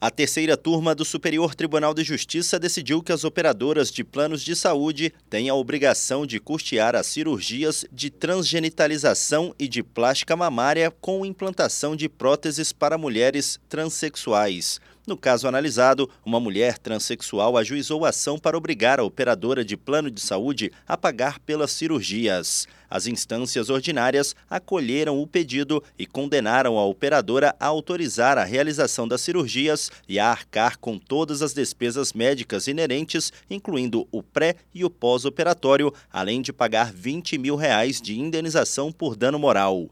A terceira turma do Superior Tribunal de Justiça decidiu que as operadoras de planos de saúde têm a obrigação de custear as cirurgias de transgenitalização e de plástica mamária com implantação de próteses para mulheres transexuais. No caso analisado, uma mulher transexual ajuizou a ação para obrigar a operadora de plano de saúde a pagar pelas cirurgias. As instâncias ordinárias acolheram o pedido e condenaram a operadora a autorizar a realização das cirurgias e a arcar com todas as despesas médicas inerentes, incluindo o pré e o pós-operatório, além de pagar 20 mil reais de indenização por dano moral.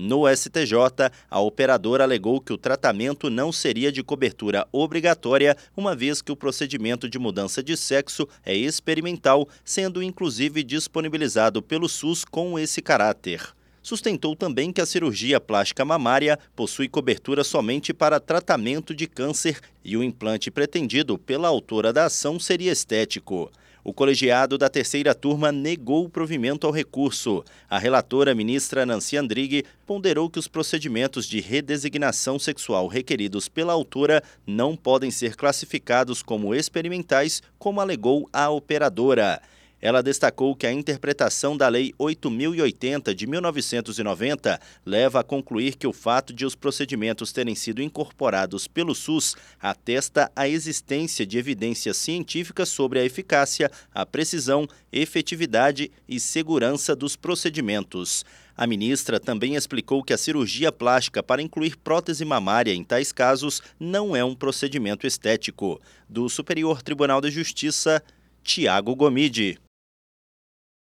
No STJ, a operadora alegou que o tratamento não seria de cobertura obrigatória, uma vez que o procedimento de mudança de sexo é experimental, sendo inclusive disponibilizado pelo SUS com esse caráter. Sustentou também que a cirurgia plástica mamária possui cobertura somente para tratamento de câncer e o implante pretendido pela autora da ação seria estético. O colegiado da terceira turma negou o provimento ao recurso. A relatora, ministra Nancy Andrighi, ponderou que os procedimentos de redesignação sexual requeridos pela autora não podem ser classificados como experimentais, como alegou a operadora. Ela destacou que a interpretação da Lei 8080 de 1990 leva a concluir que o fato de os procedimentos terem sido incorporados pelo SUS atesta a existência de evidências científicas sobre a eficácia, a precisão, efetividade e segurança dos procedimentos. A ministra também explicou que a cirurgia plástica para incluir prótese mamária em tais casos não é um procedimento estético. Do Superior Tribunal de Justiça, Tiago Gomide.